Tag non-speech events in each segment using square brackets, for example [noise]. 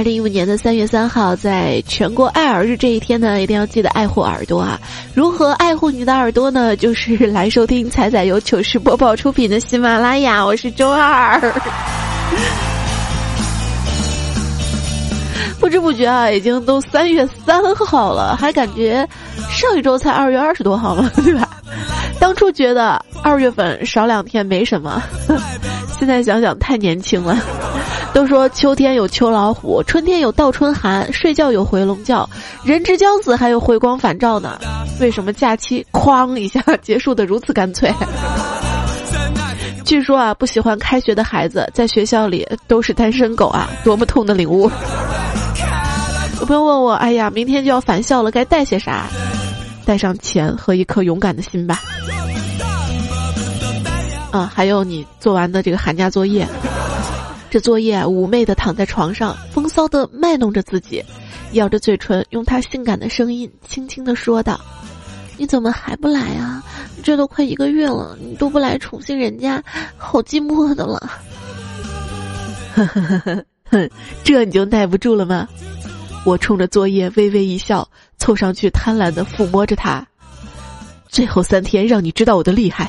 二零一五年的三月三号，在全国爱耳日这一天呢，一定要记得爱护耳朵啊！如何爱护你的耳朵呢？就是来收听彩彩由糗事播报出品的喜马拉雅，我是周二。[laughs] 不知不觉啊，已经都三月三号了，还感觉上一周才二月二十多号嘛，对吧？当初觉得二月份少两天没什么，[laughs] 现在想想太年轻了。都说秋天有秋老虎，春天有倒春寒，睡觉有回笼觉，人之将死还有回光返照呢。为什么假期哐一下结束的如此干脆？据说啊，不喜欢开学的孩子在学校里都是单身狗啊，多么痛的领悟！有朋友问我，哎呀，明天就要返校了，该带些啥？带上钱和一颗勇敢的心吧。啊，还有你做完的这个寒假作业。这作业妩媚的躺在床上，风骚的卖弄着自己，咬着嘴唇，用他性感的声音轻轻的说道：“你怎么还不来啊？这都快一个月了，你都不来宠幸人家，好寂寞的了。”呵呵呵呵哼，这你就耐不住了吗？我冲着作业微微一笑，凑上去贪婪的抚摸着他。最后三天，让你知道我的厉害。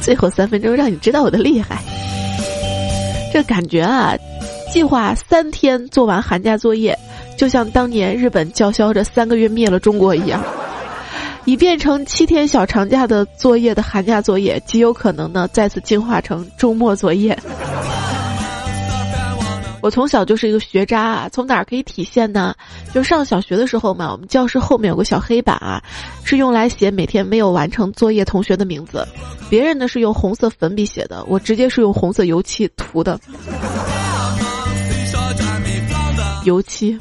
最后三分钟，让你知道我的厉害。这感觉啊，计划三天做完寒假作业，就像当年日本叫嚣着三个月灭了中国一样，已变成七天小长假的作业的寒假作业，极有可能呢再次进化成周末作业。我从小就是一个学渣啊，从哪儿可以体现呢？就上小学的时候嘛，我们教室后面有个小黑板啊，是用来写每天没有完成作业同学的名字。别人呢是用红色粉笔写的，我直接是用红色油漆涂的。油漆。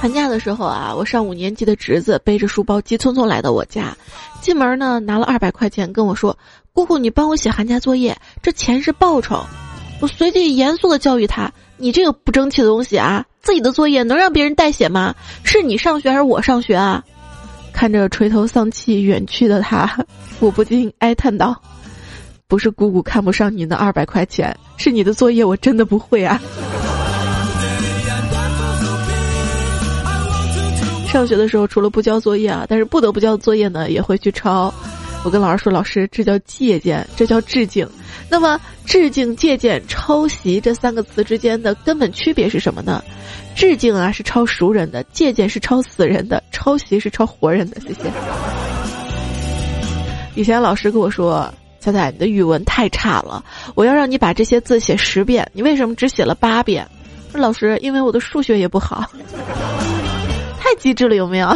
寒假的时候啊，我上五年级的侄子背着书包急匆匆来到我家，进门呢拿了二百块钱跟我说。姑姑，你帮我写寒假作业，这钱是报酬。我随即严肃的教育他：“你这个不争气的东西啊，自己的作业能让别人代写吗？是你上学还是我上学啊？”看着垂头丧气远去的他，我不禁哀叹道：“不是姑姑看不上你那二百块钱，是你的作业我真的不会啊。”上学的时候，除了不交作业啊，但是不得不交作业呢，也会去抄。我跟老师说：“老师，这叫借鉴，这叫致敬。那么，致敬、借鉴、抄袭这三个词之间的根本区别是什么呢？致敬啊，是抄熟人的；借鉴是抄死人的；抄袭是抄活人的。”谢谢。以前老师跟我说：“彩彩，你的语文太差了，我要让你把这些字写十遍，你为什么只写了八遍？”老师，因为我的数学也不好。[laughs] 太机智了，有没有？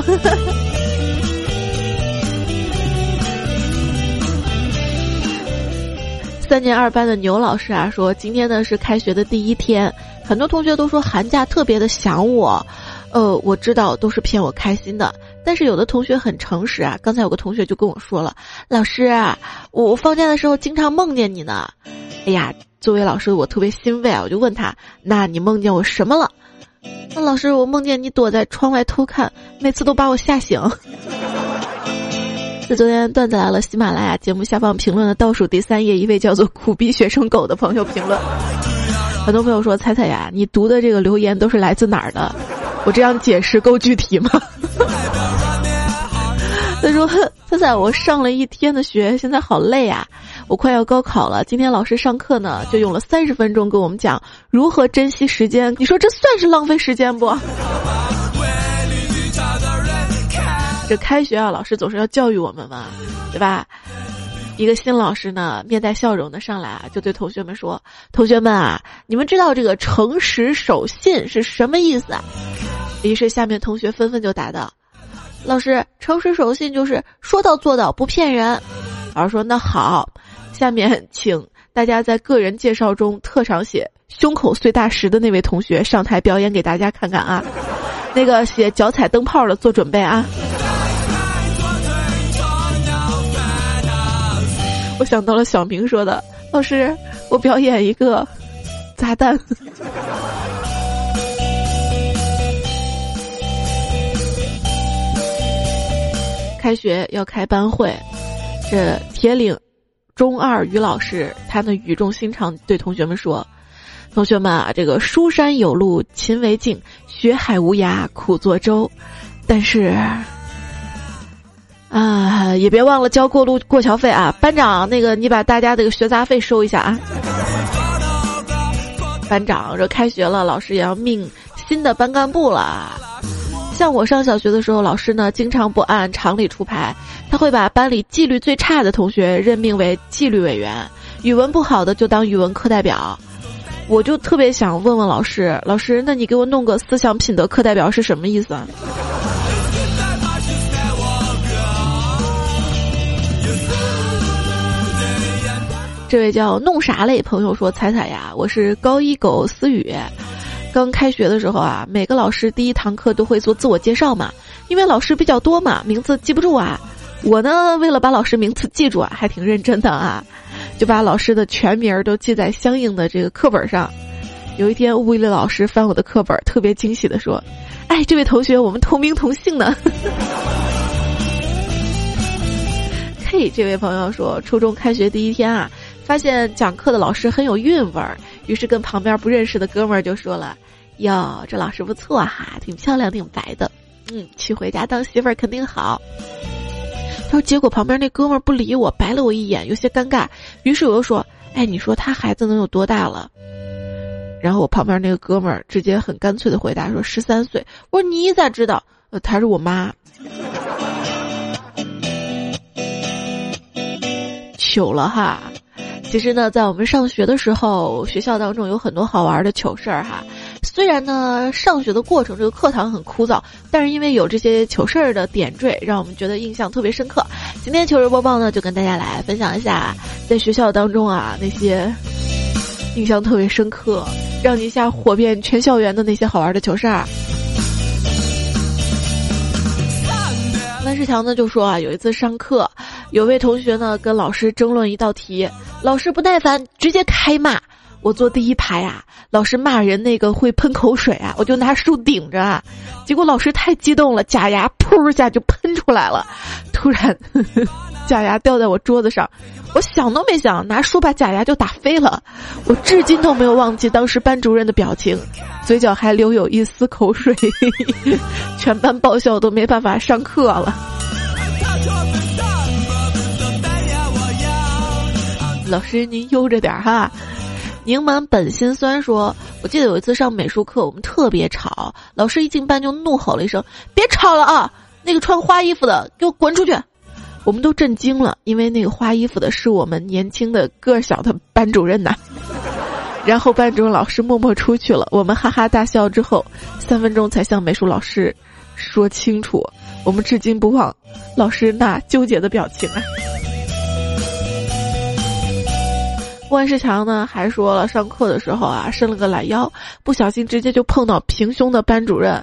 三年二班的牛老师啊，说今天呢是开学的第一天，很多同学都说寒假特别的想我，呃，我知道都是骗我开心的，但是有的同学很诚实啊。刚才有个同学就跟我说了，老师，我放假的时候经常梦见你呢。[laughs] 哎呀，作为老师我特别欣慰啊，我就问他，那你梦见我什么了？那老师，我梦见你躲在窗外偷看，每次都把我吓醒。[laughs] 在昨天段子来了喜马拉雅节目下方评论的倒数第三页，一位叫做“苦逼学生狗”的朋友评论，[laughs] 很多朋友说：“彩彩呀，你读的这个留言都是来自哪儿的？我这样解释够具体吗？” [laughs] 他说：“彩彩，我上了一天的学，现在好累啊！我快要高考了，今天老师上课呢，就用了三十分钟跟我们讲如何珍惜时间。你说这算是浪费时间不？”这开学啊，老师总是要教育我们嘛，对吧？一个新老师呢，面带笑容的上来啊，就对同学们说：“同学们啊，你们知道这个诚实守信是什么意思啊？”于是下面同学纷纷就答道：“老师，诚实守信就是说到做到，不骗人。”老师说：“那好，下面请大家在个人介绍中特长写胸口碎大石的那位同学上台表演给大家看看啊！那个写脚踩灯泡的做准备啊！我想到了小明说的：“老师，我表演一个砸蛋。[laughs] ”开学要开班会，这铁岭中二于老师他呢语重心长对同学们说：“同学们啊，这个书山有路勤为径，学海无涯苦作舟。但是啊，也别忘了交过路过桥费啊！班长，那个你把大家这个学杂费收一下啊！班长，这开学了，老师也要命新的班干部了。”像我上小学的时候，老师呢经常不按常理出牌，他会把班里纪律最差的同学任命为纪律委员，语文不好的就当语文课代表。我就特别想问问老师，老师，那你给我弄个思想品德课代表是什么意思啊？这位叫弄啥嘞朋友说：“彩彩呀，我是高一狗思雨。”刚开学的时候啊，每个老师第一堂课都会做自我介绍嘛，因为老师比较多嘛，名字记不住啊。我呢，为了把老师名字记住啊，还挺认真的啊，就把老师的全名都记在相应的这个课本上。有一天，物理老师翻我的课本，特别惊喜的说：“哎，这位同学，我们同名同姓呢。” [laughs] 嘿，这位朋友说，初中开学第一天啊，发现讲课的老师很有韵味儿，于是跟旁边不认识的哥们儿就说了。哟，这老师不错哈，挺漂亮，挺白的，嗯，娶回家当媳妇儿肯定好。他说，结果旁边那哥们儿不理我，白了我一眼，有些尴尬。于是我又说：“哎，你说他孩子能有多大了？”然后我旁边那个哥们儿直接很干脆的回答说：“十三岁。”我说：“你咋知道？”呃，他是我妈。糗了哈。其实呢，在我们上学的时候，学校当中有很多好玩的糗事儿哈。虽然呢，上学的过程这个课堂很枯燥，但是因为有这些糗事儿的点缀，让我们觉得印象特别深刻。今天糗事播报呢，就跟大家来分享一下，在学校当中啊那些印象特别深刻，让你一下火遍全校园的那些好玩的糗事儿。万世强呢就说啊，有一次上课，有位同学呢跟老师争论一道题，老师不耐烦，直接开骂。我坐第一排啊，老师骂人那个会喷口水啊，我就拿书顶着啊，结果老师太激动了，假牙噗一下就喷出来了，突然 [laughs] 假牙掉在我桌子上，我想都没想，拿书把假牙就打飞了，我至今都没有忘记当时班主任的表情，嘴角还留有一丝口水，[laughs] 全班爆笑都没办法上课了。老师您悠着点哈。柠檬本心酸说：“我记得有一次上美术课，我们特别吵，老师一进班就怒吼了一声：‘别吵了啊！那个穿花衣服的，给我滚出去！’我们都震惊了，因为那个花衣服的是我们年轻的个小的班主任呐。[laughs] 然后班主任老师默默出去了，我们哈哈大笑之后，三分钟才向美术老师说清楚，我们至今不忘老师那纠结的表情啊。”万世强呢还说了，上课的时候啊伸了个懒腰，不小心直接就碰到平胸的班主任，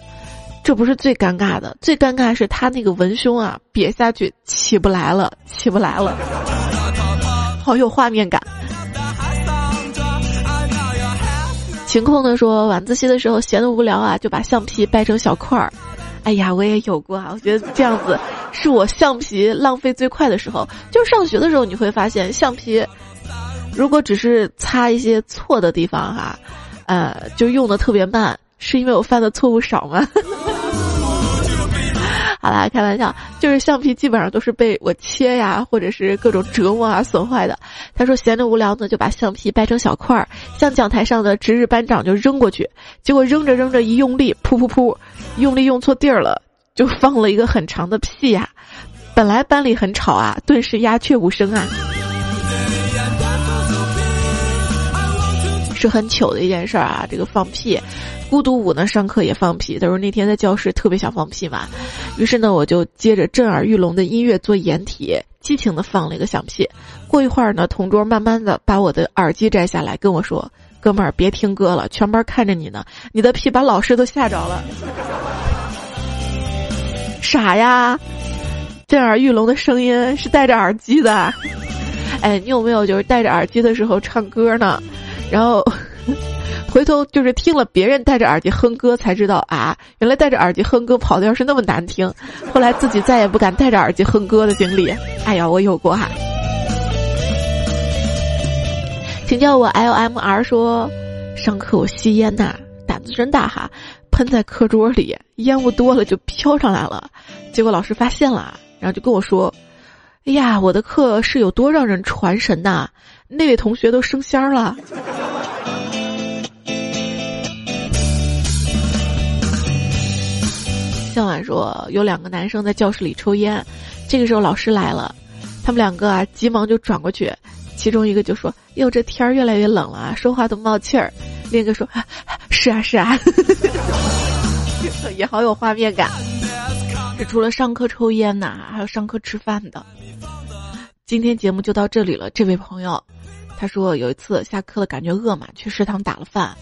这不是最尴尬的，最尴尬是他那个文胸啊瘪下去起不来了，起不来了，好有画面感。晴空呢说，晚自习的时候闲得无聊啊，就把橡皮掰成小块儿。哎呀，我也有过啊，我觉得这样子是我橡皮浪费最快的时候。就是上学的时候，你会发现橡皮。如果只是擦一些错的地方哈，呃，就用的特别慢，是因为我犯的错误少吗？[laughs] 好啦，开玩笑，就是橡皮基本上都是被我切呀，或者是各种折磨啊损坏的。他说闲着无聊呢，就把橡皮掰成小块儿，向讲台上的值日班长就扔过去，结果扔着扔着一用力，噗噗噗，用力用错地儿了，就放了一个很长的屁呀。本来班里很吵啊，顿时鸦雀无声啊。是很糗的一件事儿啊！这个放屁，孤独舞呢上课也放屁。他说那天在教室特别想放屁嘛，于是呢我就接着震耳欲聋的音乐做掩体，激情的放了一个响屁。过一会儿呢，同桌慢慢的把我的耳机摘下来跟我说：“哥们儿别听歌了，全班看着你呢，你的屁把老师都吓着了。傻呀，震耳欲聋的声音是戴着耳机的。哎，你有没有就是戴着耳机的时候唱歌呢？然后回头就是听了别人戴着耳机哼歌，才知道啊，原来戴着耳机哼歌跑调是那么难听。后来自己再也不敢戴着耳机哼歌的经历，哎呀，我有过哈。请叫我 L M R 说，上课我吸烟呐，胆子真大哈，喷在课桌里，烟雾多了就飘上来了，结果老师发现了，然后就跟我说：“哎呀，我的课是有多让人传神呐，那位同学都升仙了。”向晚说，有两个男生在教室里抽烟，这个时候老师来了，他们两个啊急忙就转过去。其中一个就说：“哟，这天儿越来越冷了啊，说话都冒气儿。”另一个说：“是啊，是啊，[laughs] 也好有画面感。”这除了上课抽烟呐，还有上课吃饭的。今天节目就到这里了。这位朋友，他说有一次下课了，感觉饿嘛，去食堂打了饭，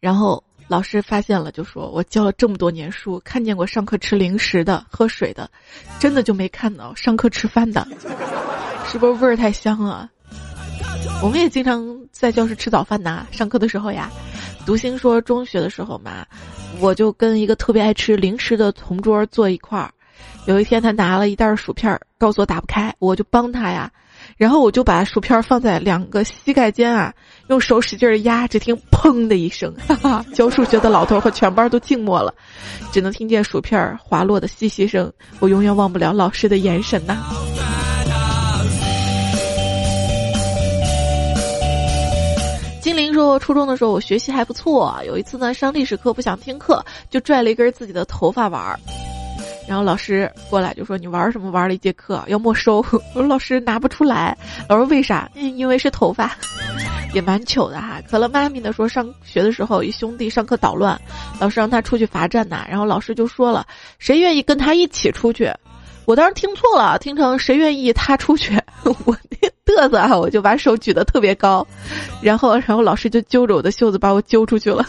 然后老师发现了，就说我教了这么多年书，看见过上课吃零食的、喝水的，真的就没看到上课吃饭的，是不是味儿太香了？我们也经常在教室吃早饭呐，上课的时候呀。独星说，中学的时候嘛，我就跟一个特别爱吃零食的同桌坐一块儿。有一天，他拿了一袋薯片，告诉我打不开，我就帮他呀。然后我就把薯片放在两个膝盖间啊，用手使劲压，只听砰的一声，哈哈！教数学的老头和全班都静默了，只能听见薯片滑落的嘻嘻声。我永远忘不了老师的眼神呐。[laughs] 金玲说：“初中的时候我学习还不错，有一次呢上历史课不想听课，就拽了一根自己的头发玩儿，然后老师过来就说你玩什么玩了一节课要没收。[laughs] 我说老师拿不出来，老师为啥？嗯，因为是头发，也蛮糗的哈。可乐妈咪的说上学的时候一兄弟上课捣乱，老师让他出去罚站呐，然后老师就说了谁愿意跟他一起出去？我当时听错了，听成谁愿意他出去？[laughs] 我。”嘚瑟啊！我就把手举得特别高，然后，然后老师就揪着我的袖子把我揪出去了。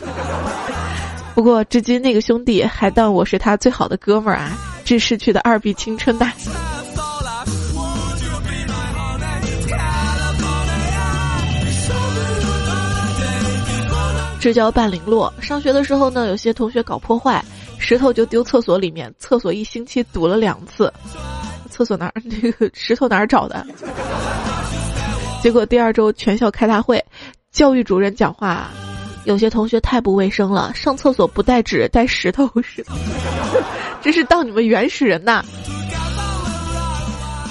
不过，至今那个兄弟还当我是他最好的哥们儿啊！致逝去的二 B 青春呐。至交半零落。上学的时候呢，有些同学搞破坏，石头就丢厕所里面，厕所一星期堵了两次。厕所哪儿？[laughs] 那个石头哪儿找的？结果第二周全校开大会，教育主任讲话，有些同学太不卫生了，上厕所不带纸带石头是，[laughs] 这是当你们原始人呐。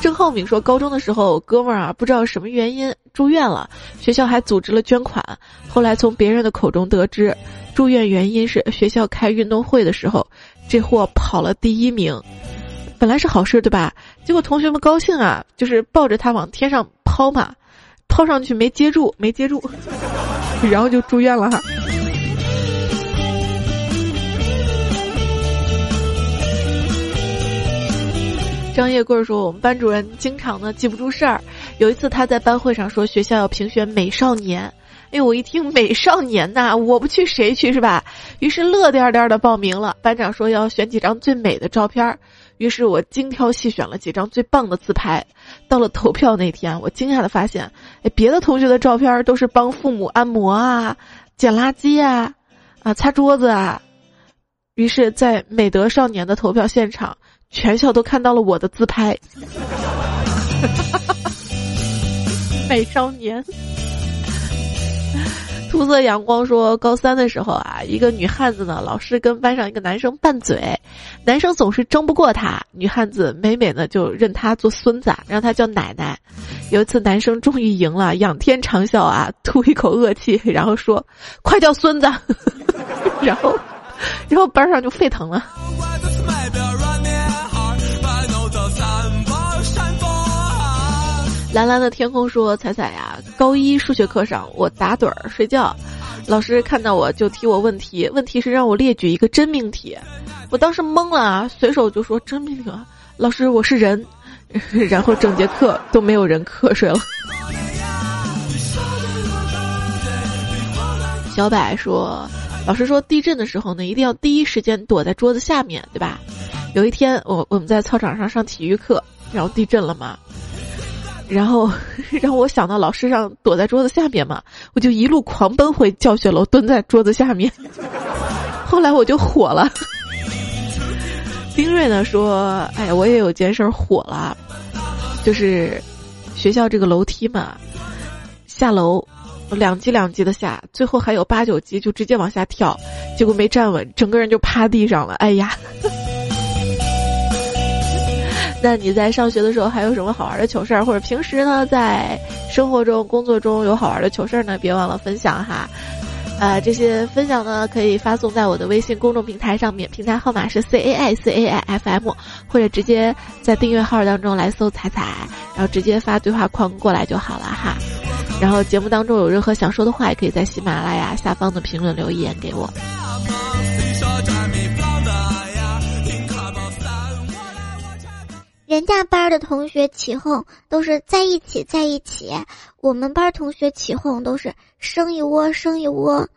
郑浩敏说，高中的时候哥们儿啊，不知道什么原因住院了，学校还组织了捐款，后来从别人的口中得知，住院原因是学校开运动会的时候，这货跑了第一名，本来是好事对吧？结果同学们高兴啊，就是抱着他往天上抛嘛。抛上去没接住，没接住，然后就住院了哈。张叶贵说：“我们班主任经常呢记不住事儿，有一次他在班会上说学校要评选美少年，哎，我一听美少年呐，我不去谁去是吧？于是乐颠颠的报名了。班长说要选几张最美的照片儿。”于是我精挑细选了几张最棒的自拍，到了投票那天，我惊讶的发现，哎，别的同学的照片都是帮父母按摩啊、捡垃圾啊、啊擦桌子啊。于是，在美德少年的投票现场，全校都看到了我的自拍。[laughs] 美少年。出色阳光说，高三的时候啊，一个女汉子呢，老是跟班上一个男生拌嘴，男生总是争不过她，女汉子美美的就认他做孙子，让他叫奶奶。有一次男生终于赢了，仰天长啸啊，吐一口恶气，然后说：“快叫孙子！” [laughs] 然后，然后班上就沸腾了。蓝蓝的天空说：“彩彩呀，高一数学课上我打盹儿睡觉，老师看到我就提我问题，问题是让我列举一个真命题，我当时懵了啊，随手就说真命题，老师我是人，然后整节课都没有人瞌睡了。”小柏说：“老师说地震的时候呢，一定要第一时间躲在桌子下面，对吧？”有一天，我我们在操场上上体育课，然后地震了嘛，然后 [laughs] 让我想到老师让躲在桌子下面嘛，我就一路狂奔回教学楼，蹲在桌子下面。[laughs] 后来我就火了。[laughs] 丁瑞呢说：“哎，我也有件事火了，就是学校这个楼梯嘛，下楼两级两级的下，最后还有八九级就直接往下跳，结果没站稳，整个人就趴地上了。哎呀！那你在上学的时候还有什么好玩的糗事儿，或者平时呢在生活中、工作中有好玩的糗事儿呢？别忘了分享哈。”呃，这些分享呢，可以发送在我的微信公众平台上面，平台号码是 C A I C A I F M，或者直接在订阅号当中来搜“彩彩”，然后直接发对话框过来就好了哈。然后节目当中有任何想说的话，也可以在喜马拉雅下方的评论留言给我。人家班的同学起哄都是在一起在一起，我们班同学起哄都是生一窝生一窝。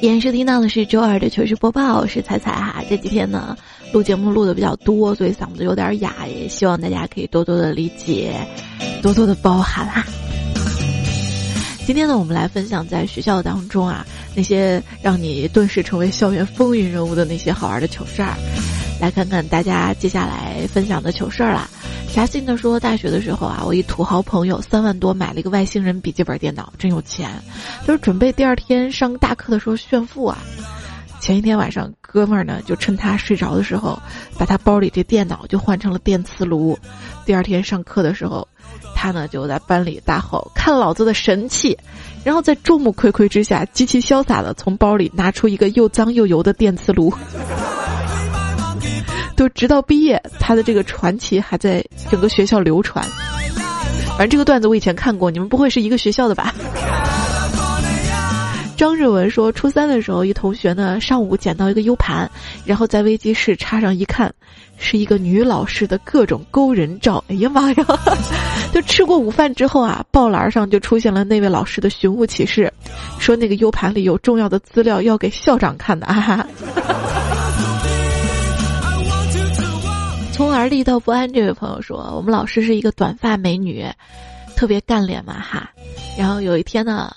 演收听到的是周二的糗事播报，我是彩彩哈。这几天呢，录节目录的比较多，所以嗓子有点哑，也希望大家可以多多的理解，多多的包涵啦。今天呢，我们来分享在学校当中啊那些让你顿时成为校园风云人物的那些好玩的糗事儿，来看看大家接下来分享的糗事儿啦。嘉兴的说，大学的时候啊，我一土豪朋友三万多买了一个外星人笔记本电脑，真有钱，就是准备第二天上大课的时候炫富啊。前一天晚上，哥们儿呢就趁他睡着的时候，把他包里这电脑就换成了电磁炉。第二天上课的时候。他呢就在班里大吼：“看老子的神器！”然后在众目睽睽之下，极其潇洒的从包里拿出一个又脏又油的电磁炉。[laughs] 都直到毕业，他的这个传奇还在整个学校流传。反正这个段子我以前看过，你们不会是一个学校的吧？张日文说，初三的时候，一同学呢上午捡到一个 U 盘，然后在微机室插上一看。是一个女老师的各种勾人照，哎呀妈呀！[laughs] 就吃过午饭之后啊，报栏上就出现了那位老师的寻物启事，说那个 U 盘里有重要的资料要给校长看的啊。从而立到不安，这位朋友说，我们老师是一个短发美女，特别干练嘛哈。然后有一天呢，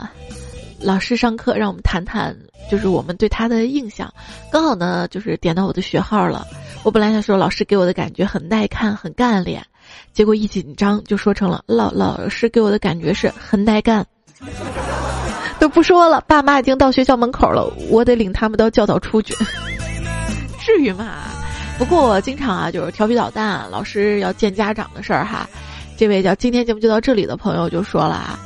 老师上课让我们谈谈，就是我们对他的印象，刚好呢就是点到我的学号了。我本来想说老师给我的感觉很耐看、很干练，结果一紧张就说成了老老师给我的感觉是很耐干。都不说了，爸妈已经到学校门口了，我得领他们到教导处去。[laughs] 至于吗？不过我经常啊，就是调皮捣蛋，老师要见家长的事儿哈。这位叫今天节目就到这里的朋友就说了啊，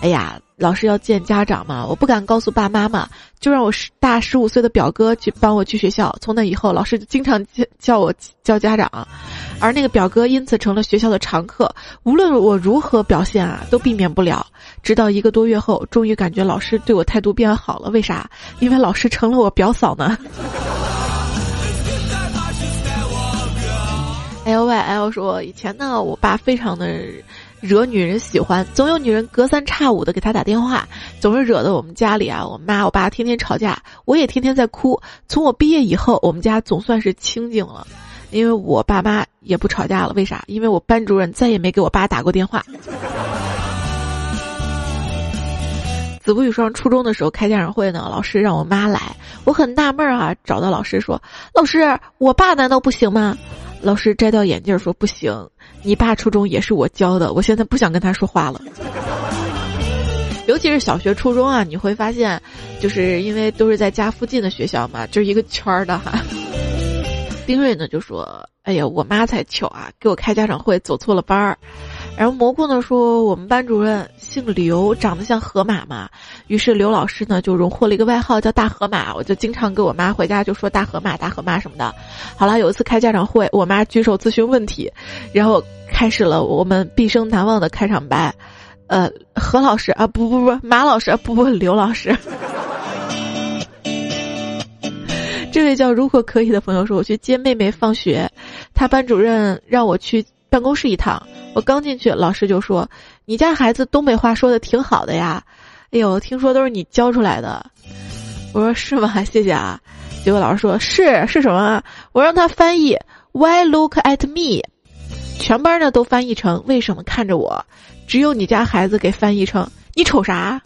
哎呀。老师要见家长嘛，我不敢告诉爸妈嘛，就让我十大十五岁的表哥去帮我去学校。从那以后，老师就经常叫叫我叫家长，而那个表哥因此成了学校的常客。无论我如何表现啊，都避免不了。直到一个多月后，终于感觉老师对我态度变好了。为啥？因为老师成了我表嫂呢。L Y L 说，以前呢，我爸非常的。惹女人喜欢，总有女人隔三差五的给他打电话，总是惹得我们家里啊，我妈我爸天天吵架，我也天天在哭。从我毕业以后，我们家总算是清静了，因为我爸妈也不吵架了。为啥？因为我班主任再也没给我爸打过电话。子不语上初中的时候开家长会呢，老师让我妈来，我很纳闷啊，找到老师说：“老师，我爸难道不行吗？”老师摘掉眼镜说：“不行。”你爸初中也是我教的，我现在不想跟他说话了。尤其是小学、初中啊，你会发现，就是因为都是在家附近的学校嘛，就是一个圈儿的哈。丁瑞呢就说：“哎呀，我妈才糗啊，给我开家长会走错了班儿。”然后蘑菇呢说：“我们班主任姓刘，长得像河马嘛。”于是刘老师呢就荣获了一个外号叫大河马，我就经常跟我妈回家就说大河马、大河马什么的。好了，有一次开家长会，我妈举手咨询问题，然后开始了我们毕生难忘的开场白。呃，何老师啊，不不不，马老师啊，不不，刘老师。[laughs] 这位叫如果可以的朋友说：“我去接妹妹放学，他班主任让我去办公室一趟，我刚进去，老师就说：“你家孩子东北话说的挺好的呀。”哎呦，听说都是你教出来的。我说是吗？谢谢啊。结果老师说是是什么？我让他翻译 “Why look at me”，全班呢都翻译成“为什么看着我”，只有你家孩子给翻译成“你瞅啥”。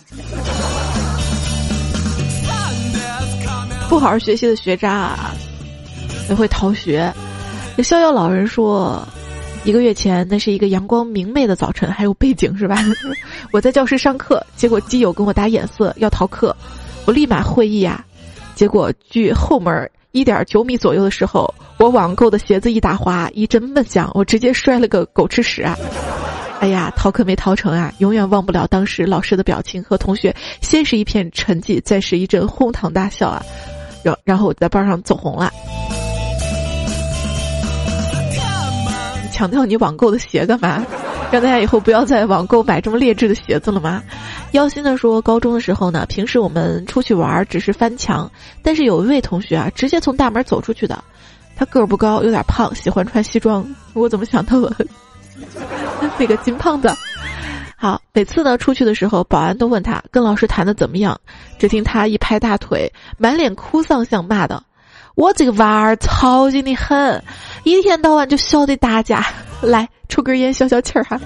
不好好学习的学渣啊，也会逃学。这逍遥老人说。一个月前，那是一个阳光明媚的早晨，还有背景是吧？[laughs] 我在教室上课，结果基友跟我打眼色要逃课，我立马会意啊。结果距后门一点九米左右的时候，我网购的鞋子一打滑，一阵闷响，我直接摔了个狗吃屎啊！哎呀，逃课没逃成啊！永远忘不了当时老师的表情和同学，先是一片沉寂，再是一阵哄堂大笑啊！然然后我在班上走红了。强调你网购的鞋干嘛？让大家以后不要在网购买这么劣质的鞋子了吗？妖心的说，高中的时候呢，平时我们出去玩只是翻墙，但是有一位同学啊，直接从大门走出去的。他个儿不高，有点胖，喜欢穿西装。我怎么想到了 [laughs] 那个金胖子？好，每次呢出去的时候，保安都问他跟老师谈的怎么样。只听他一拍大腿，满脸哭丧相骂的。我这个娃儿操心的很，一天到晚就笑的大家。[laughs] 来抽根烟消消气儿哈。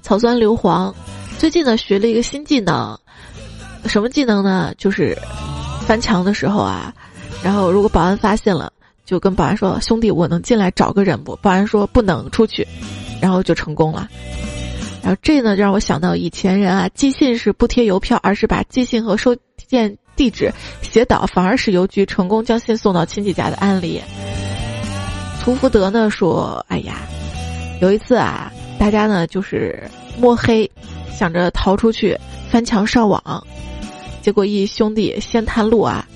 草酸硫磺，最近呢学了一个新技能，什么技能呢？就是翻墙的时候啊，然后如果保安发现了，就跟保安说：“兄弟，我能进来找个人不？”保安说：“不能出去。”然后就成功了。然后这呢，就让我想到以前人啊，寄信是不贴邮票，而是把寄信和收件地址写倒，反而使邮局成功将信送到亲戚家的案例。屠福德呢说：“哎呀，有一次啊，大家呢就是摸黑，想着逃出去，翻墙上网，结果一兄弟先探路啊，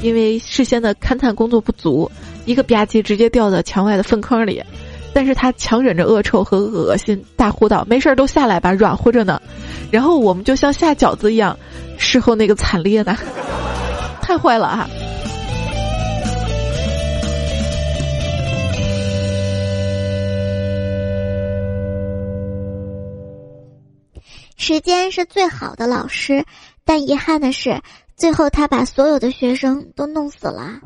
因为事先的勘探工作不足，一个吧唧直接掉到墙外的粪坑里。”但是他强忍着恶臭和恶心，大呼道：“没事儿，都下来吧，软和着呢。”然后我们就像下饺子一样，事后那个惨烈的，[laughs] 太坏了啊！时间是最好的老师，但遗憾的是，最后他把所有的学生都弄死了。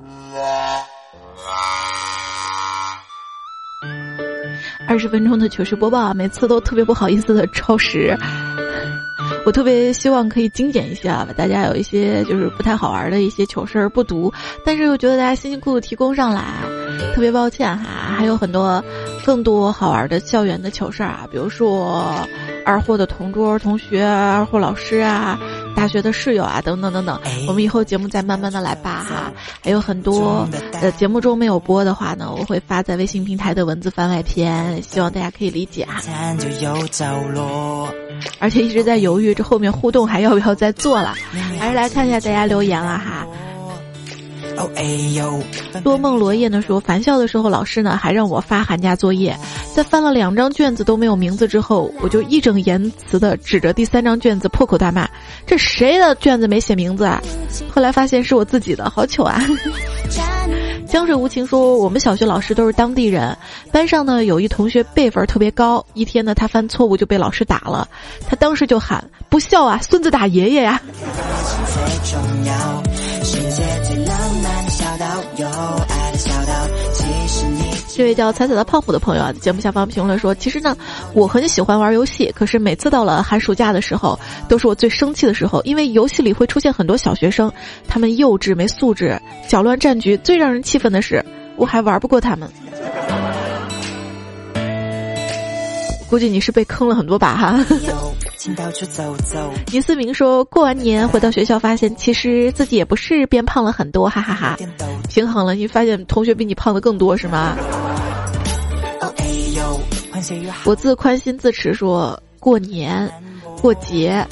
二十分钟的糗事播报啊，每次都特别不好意思的超时。我特别希望可以精简一些啊，大家有一些就是不太好玩的一些糗事儿不读，但是又觉得大家辛辛苦苦提供上来，特别抱歉哈。还有很多更多好玩的校园的糗事儿啊，比如说二货的同桌同学、二货老师啊。大学的室友啊，等等等等，我们以后节目再慢慢的来吧哈。还有很多呃节目中没有播的话呢，我会发在微信平台的文字番外篇，希望大家可以理解啊。而且一直在犹豫这后面互动还要不要再做了，还是来看一下大家留言了哈。多梦罗叶呢说，返校的时候老师呢还让我发寒假作业，在翻了两张卷子都没有名字之后，我就义正言辞的指着第三张卷子破口大骂：“这谁的卷子没写名字啊？” [laughs] 后来发现是我自己的，好糗啊！江水无情说，我们小学老师都是当地人，班上呢有一同学辈分特别高，一天呢他犯错误就被老师打了，他当时就喊：“不孝啊，孙子打爷爷呀！”这位叫彩彩的胖虎的朋友啊，节目下方评论说：“其实呢，我很喜欢玩游戏，可是每次到了寒暑假的时候，都是我最生气的时候，因为游戏里会出现很多小学生，他们幼稚没素质，搅乱战局。最让人气愤的是，我还玩不过他们。估计你是被坑了很多把哈。”倪思明说过完年回到学校，发现其实自己也不是变胖了很多，哈哈哈。平衡了，你发现同学比你胖的更多是吗？我自宽心自持说过年过节，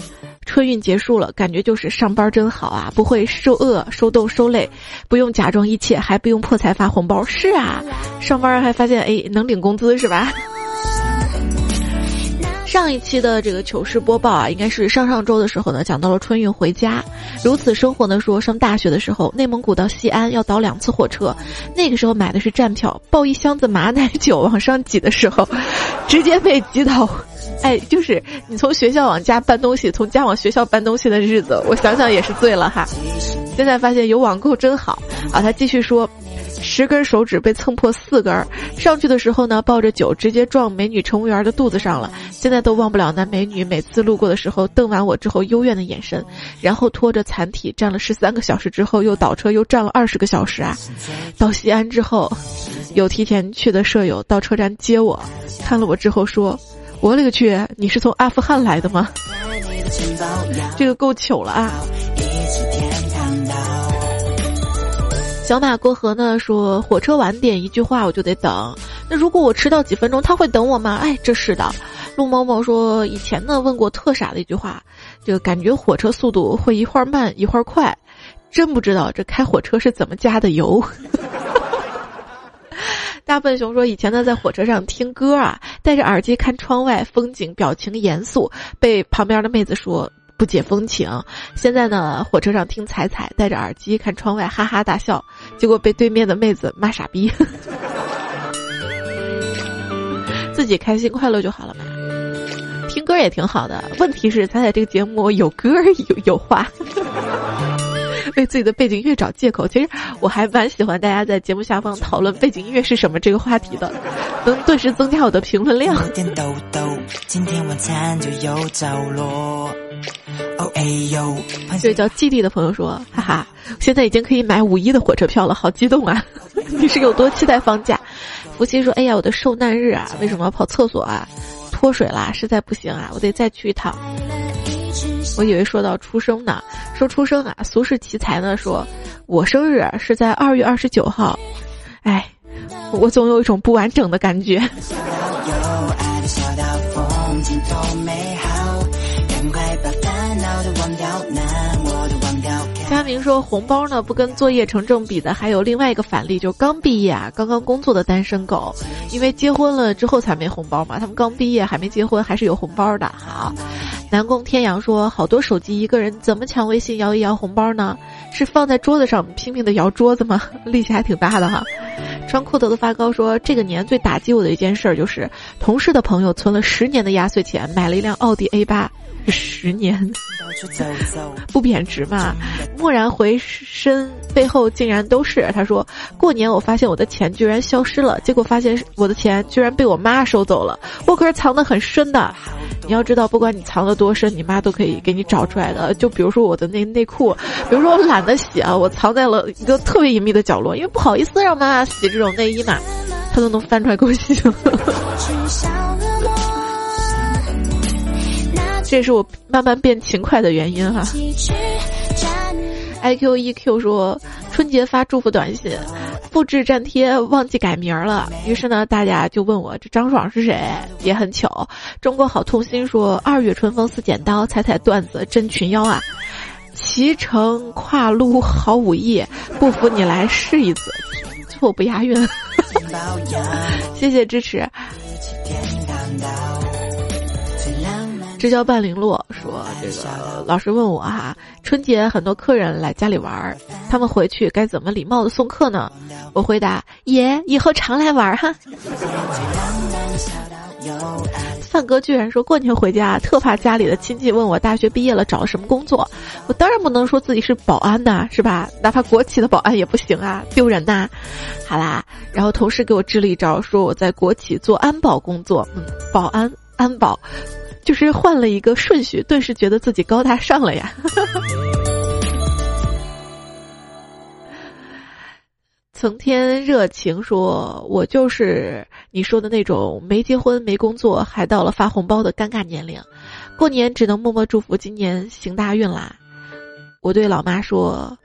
春运结束了，感觉就是上班真好啊，不会受饿受冻受累，不用假装一切，还不用破财发红包。是啊，上班还发现哎能领工资是吧？上一期的这个糗事播报啊，应该是上上周的时候呢，讲到了春运回家。如此生活呢，说上大学的时候，内蒙古到西安要倒两次火车，那个时候买的是站票，抱一箱子马奶酒往上挤的时候，直接被挤倒。哎，就是你从学校往家搬东西，从家往学校搬东西的日子，我想想也是醉了哈。现在发现有网购真好啊！他继续说。十根手指被蹭破四根，上去的时候呢，抱着酒直接撞美女乘务员的肚子上了。现在都忘不了那美女每次路过的时候瞪完我之后幽怨的眼神，然后拖着残体站了十三个小时之后又倒车又站了二十个小时啊！到西安之后，有提前去的舍友到车站接我，看了我之后说：“我勒个去，你是从阿富汗来的吗？”这个够糗了啊！小马过河呢，说火车晚点一句话我就得等。那如果我迟到几分钟，他会等我吗？哎，这是的。陆某某说以前呢问过特傻的一句话，就感觉火车速度会一会儿慢一会儿快，真不知道这开火车是怎么加的油。大笨熊说以前呢在火车上听歌啊，戴着耳机看窗外风景，表情严肃，被旁边的妹子说。不解风情。现在呢，火车上听彩彩，戴着耳机看窗外，哈哈大笑，结果被对面的妹子骂傻逼。[laughs] 自己开心快乐就好了嘛，听歌也挺好的。问题是彩彩这个节目有歌有有话。[laughs] 为自己的背景音乐找借口，其实我还蛮喜欢大家在节目下方讨论背景音乐是什么这个话题的，能顿时增加我的评论量。今天晚餐就有着落这叫基地的朋友说：“哈哈，现在已经可以买五一的火车票了，好激动啊！[laughs] 你是有多期待放假？”福熙说：“哎呀，我的受难日啊，为什么要跑厕所啊？脱水啦，实在不行啊，我得再去一趟。”我以为说到出生呢，说出生啊，俗世奇才呢说，我生日是在二月二十九号，哎，我总有一种不完整的感觉。佳明说：“红包呢，不跟作业成正比的，还有另外一个反例，就是刚毕业啊，刚刚工作的单身狗，因为结婚了之后才没红包嘛。他们刚毕业还没结婚，还是有红包的。好，南宫天阳说：好多手机一个人怎么抢微信摇一摇红包呢？是放在桌子上拼命的摇桌子吗？[laughs] 力气还挺大的哈。穿裤头的发糕说：这个年最打击我的一件事儿就是，同事的朋友存了十年的压岁钱，买了一辆奥迪 A 八。”十年，[laughs] 不贬值嘛？蓦然回身，背后竟然都是他说过年，我发现我的钱居然消失了，结果发现我的钱居然被我妈收走了。我可是藏得很深的，你要知道，不管你藏得多深，你妈都可以给你找出来的。就比如说我的那内裤，比如说我懒得洗啊，我藏在了一个特别隐秘的角落，因为不好意思让妈妈洗这种内衣嘛，她都能翻出来给我洗。[laughs] 这是我慢慢变勤快的原因哈。I Q E Q 说春节发祝福短信，复制粘贴忘记改名了，于是呢大家就问我这张爽是谁？也很巧，中国好痛心说二月春风似剪刀，踩踩段子真群妖啊，骑乘跨路好武艺，不服你来试一次，错不押韵，[laughs] 谢谢支持。知交半零落说：“这个老师问我哈，春节很多客人来家里玩，他们回去该怎么礼貌的送客呢？”我回答：“爷以后常来玩哈。”范哥居然说过年回家特怕家里的亲戚问我大学毕业了找什么工作，我当然不能说自己是保安呐，是吧？哪怕国企的保安也不行啊，丢人呐！好啦，然后同事给我支了一招，说我在国企做安保工作，嗯，保安安保。就是换了一个顺序，顿时觉得自己高大上了呀。[laughs] 曾天热情说：“我就是你说的那种没结婚、没工作，还到了发红包的尴尬年龄，过年只能默默祝福今年行大运啦。”我对老妈说：“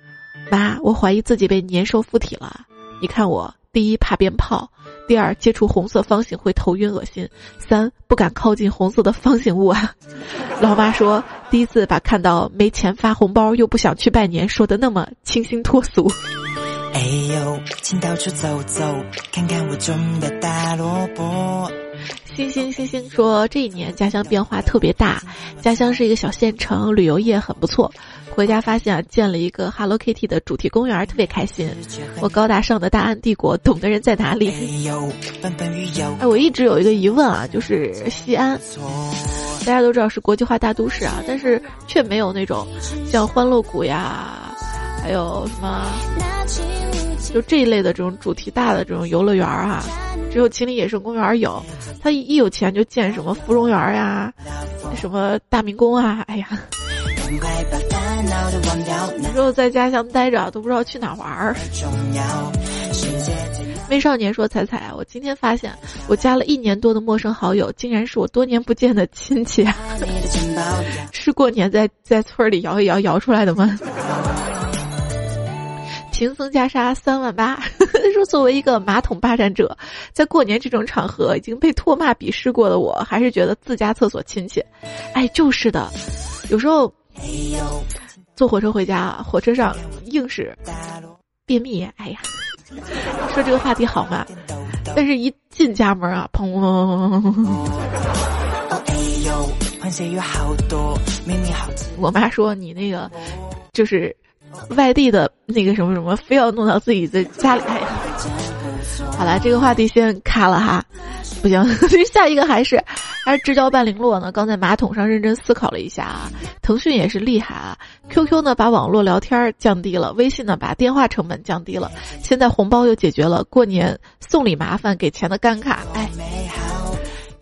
妈，我怀疑自己被年兽附体了，你看我。”第一怕鞭炮，第二接触红色方形会头晕恶心，三不敢靠近红色的方形物啊。[laughs] 老妈说，第一次把看到没钱发红包又不想去拜年说的那么清新脱俗。哎呦，请到处走走，看看我种的大萝卜。星星星星说，这一年家乡变化特别大，家乡是一个小县城，旅游业很不错。回家发现啊建了一个 Hello Kitty 的主题公园，特别开心。我高大上的大安帝国，懂的人在哪里？哎，我一直有一个疑问啊，就是西安，大家都知道是国际化大都市啊，但是却没有那种像欢乐谷呀，还有什么，就这一类的这种主题大的这种游乐园儿啊，只有秦岭野生公园有。他一有钱就建什么芙蓉园呀，什么大明宫啊，哎呀。你说我在家乡待着都不知道去哪玩儿。微少年说：“彩彩，我今天发现我加了一年多的陌生好友，竟然是我多年不见的亲戚，[laughs] 是过年在在村里摇一摇摇出来的吗？” [laughs] 贫僧袈裟三万八，[laughs] 说作为一个马桶霸占者，在过年这种场合已经被唾骂鄙视过的我，还是觉得自家厕所亲切。哎，就是的，有时候。坐火车回家，火车上硬是便秘。哎呀，说这个话题好吗？但是一进家门啊，砰砰砰砰砰砰！我妈说你那个就是外地的那个什么什么，非要弄到自己的家里。哎，好了，这个话题先卡了哈。不行，[laughs] 下一个还是还是知交半零落呢。刚在马桶上认真思考了一下啊，腾讯也是厉害啊。QQ 呢把网络聊天降低了，微信呢把电话成本降低了，现在红包又解决了过年送礼麻烦给钱的尴尬。哎。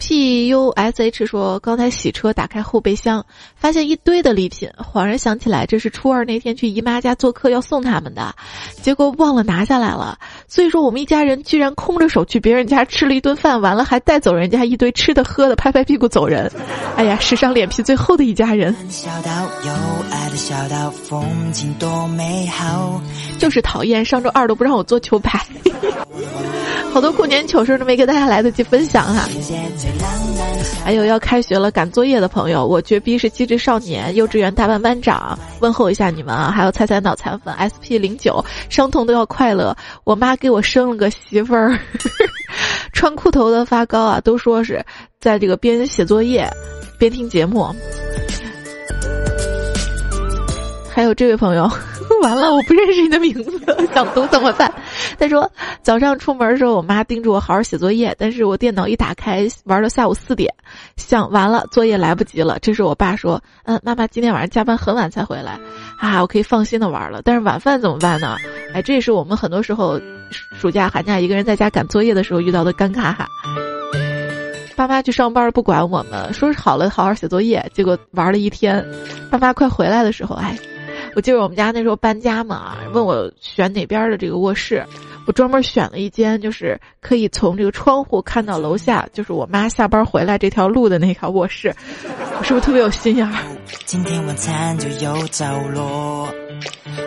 P U S H 说：“刚才洗车，打开后备箱，发现一堆的礼品，恍然想起来，这是初二那天去姨妈家做客要送他们的，结果忘了拿下来了。所以说，我们一家人居然空着手去别人家吃了一顿饭，完了还带走人家一堆吃的喝的，拍拍屁股走人。[laughs] 哎呀，史上脸皮最厚的一家人，就是讨厌，上周二都不让我做球拍。[laughs] ”好多过年糗事都没给大家来得及分享哈，还有要开学了赶作业的朋友，我绝逼是机智少年，幼稚园大班班长，问候一下你们啊！还有猜猜脑残粉 SP 零九，伤痛都要快乐，我妈给我生了个媳妇儿，[laughs] 穿裤头的发糕啊，都说是在这个边写作业边听节目。还有这位朋友，[laughs] 完了，我不认识你的名字，想读怎么办？他说早上出门的时候，我妈叮嘱我好好写作业，但是我电脑一打开，玩到下午四点，想完了作业来不及了。这时我爸说：“嗯，妈妈今天晚上加班很晚才回来，啊，我可以放心的玩了。但是晚饭怎么办呢？哎，这也是我们很多时候暑假寒假一个人在家赶作业的时候遇到的尴尬哈。爸妈去上班不管我们，说是好了好好写作业，结果玩了一天，爸妈快回来的时候，哎。”我记得我们家那时候搬家嘛，问我选哪边的这个卧室，我专门选了一间，就是可以从这个窗户看到楼下，就是我妈下班回来这条路的那条卧室，我是不是特别有心眼儿？今天晚餐就有着落。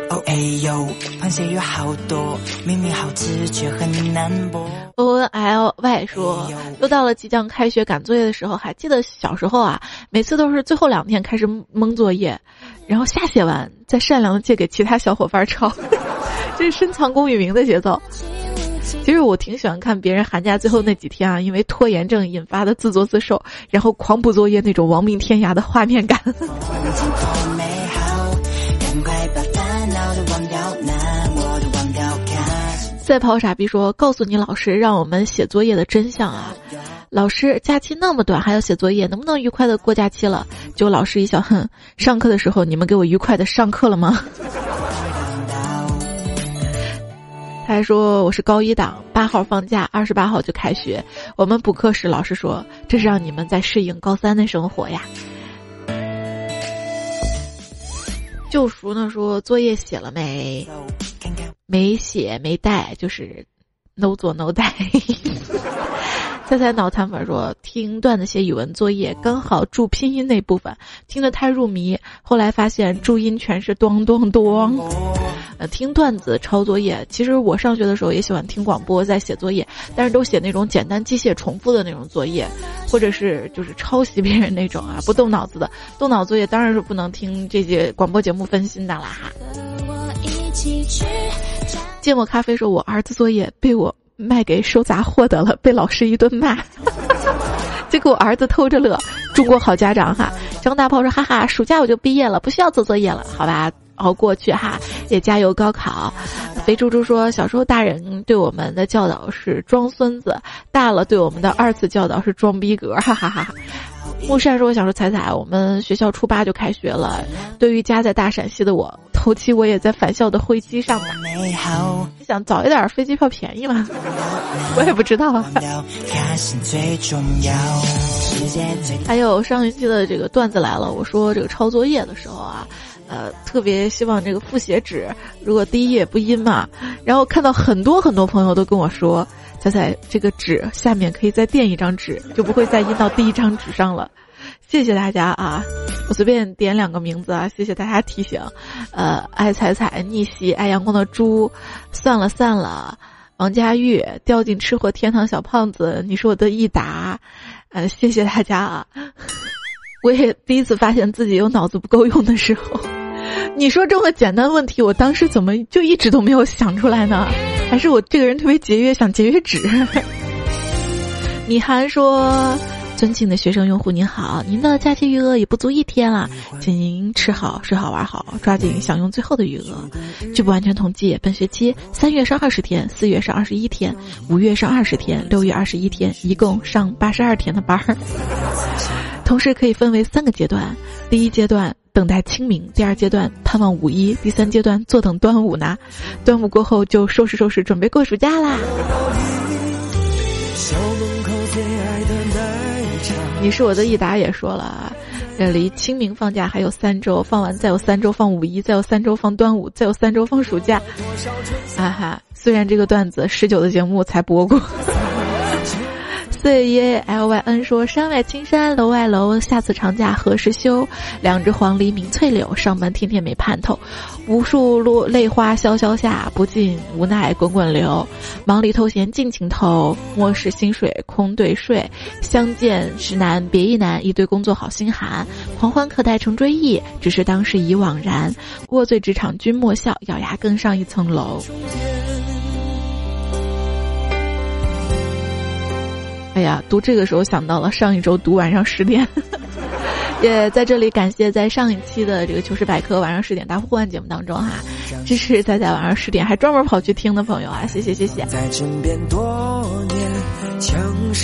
哦哎呦，螃蟹有好多，明明好吃却很难剥。O N L Y 说，又到了即将开学赶作业的时候，还记得小时候啊，每次都是最后两天开始蒙作业。然后瞎写完，再善良的借给其他小伙伴抄，这是深藏功与名的节奏。其实我挺喜欢看别人寒假最后那几天啊，因为拖延症引发的自作自受，然后狂补作业那种亡命天涯的画面感。[laughs] 赛跑傻逼说：“告诉你老师，让我们写作业的真相啊！老师，假期那么短，还要写作业，能不能愉快的过假期了？”就老师一笑，哼，上课的时候你们给我愉快的上课了吗？他说我是高一党，八号放假，二十八号就开学。我们补课时，老师说这是让你们在适应高三的生活呀。救赎呢说作业写了没？没写没带，就是 no 做 no 带。猜猜脑残粉说听段子写语文作业，刚好注拼音那部分，听得太入迷，后来发现注音全是咚咚咚。呃，听段子抄作业，其实我上学的时候也喜欢听广播在写作业，但是都写那种简单机械重复的那种作业，或者是就是抄袭别人那种啊，不动脑子的。动脑作业当然是不能听这些广播节目分心的啦哈。芥末咖啡说：“我儿子作业被我卖给收杂货的了，[laughs] 被老师一顿骂。[laughs] ”结果儿子偷着乐。中国好家长哈，张大炮说：“哈哈，暑假我就毕业了，不需要做作业了，好吧，熬过去哈，也加油高考。”肥猪猪说：“小时候大人对我们的教导是装孙子，大了对我们的二次教导是装逼格。”哈哈哈哈。木扇说：“我小时候彩彩，我们学校初八就开学了。对于家在大陕西的我，头七我也在返校的飞机上呢。想早一点飞机票便宜吗？我也不知道。还有上一期的这个段子来了，我说这个抄作业的时候啊，呃，特别希望这个复写纸如果第一页不阴嘛，然后看到很多很多朋友都跟我说。”彩彩，这个纸下面可以再垫一张纸，就不会再印到第一张纸上了。谢谢大家啊！我随便点两个名字啊，谢谢大家提醒。呃，爱彩彩、逆袭、爱阳光的猪，算了算了，王佳玉掉进吃货天堂小胖子，你是我的益达。呃，谢谢大家啊！我也第一次发现自己有脑子不够用的时候。你说这么简单问题，我当时怎么就一直都没有想出来呢？还是我这个人特别节约，想节约纸。[laughs] 米涵说：“尊敬的学生用户您好，您的假期余额也不足一天了，请您吃好睡好玩好，抓紧享用最后的余额。据不完全统计，本学期三月上二十天，四月上二十一天，五月上二十天，六月二十一天，一共上八十二天的班儿。同时可以分为三个阶段，第一阶段。”等待清明，第二阶段盼望五一，第三阶段坐等端午呢。端午过后就收拾收拾，准备过暑假啦。你是我的益达也说了啊，这离清明放假还有三周，放完再有三周放五一，再有三周放端午，再有三周放暑假。哈哈，虽然这个段子十九的节目才播过。对耶，L Y N 说：“山外青山楼外楼，下次长假何时休？两只黄鹂鸣翠柳，上班天天没盼头。无数落泪花萧萧下，不尽无奈滚滚流。忙里偷闲尽情偷，莫使薪水空对睡。相见时难别亦难，一堆工作好心寒。狂欢可待成追忆，只是当时已惘然。卧醉职场君莫笑，咬牙更上一层楼。”哎呀，读这个时候想到了上一周读晚上十点，也在这里感谢在上一期的这个糗事百科晚上十点大呼唤节目当中哈，支持在在晚上十点还专门跑去听的朋友啊，谢谢谢谢。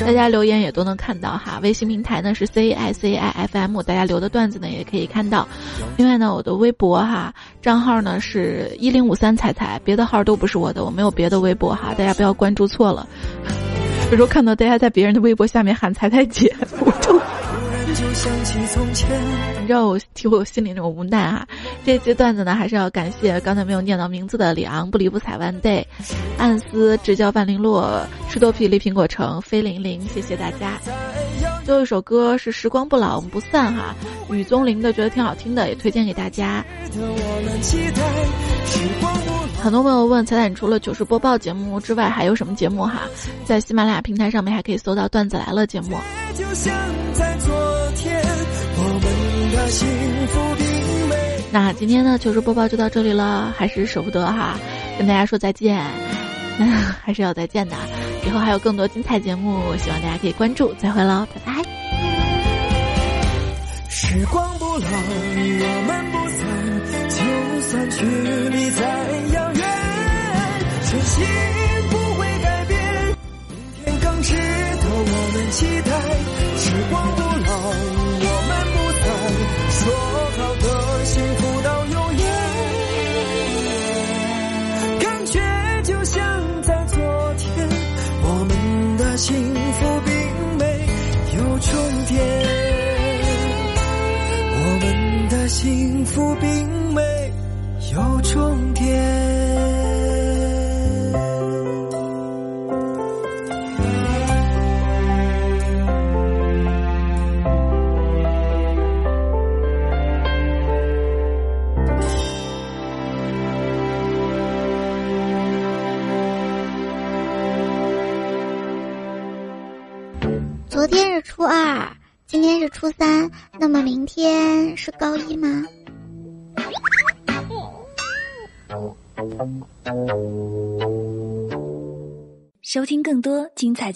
大家留言也都能看到哈，微信平台呢是 C I C I F M，大家留的段子呢也可以看到。另外呢，我的微博哈账号呢是一零五三彩彩，别的号都不是我的，我没有别的微博哈，大家不要关注错了。有时候看到大家在别人的微博下面喊“彩彩姐”，我就，你知道我体会我心里那种无奈啊！这期段子呢，还是要感谢刚才没有念到名字的李昂、不离不睬、One Day、暗思、直教半零落、吃豆皮、绿苹果城、飞零零，谢谢大家。最后一首歌是《时光不老，我们不散》哈，雨宗林的觉得挺好听的，也推荐给大家。很多朋友问彩彩，除了糗事播报节目之外，还有什么节目哈？在喜马拉雅平台上面还可以搜到《段子来了》节目。那今天的糗事播报就到这里了，还是舍不得哈，跟大家说再见，[laughs] 还是要再见的。以后还有更多精彩节目，希望大家可以关注。再会喽，拜拜。时光不老，我们不散，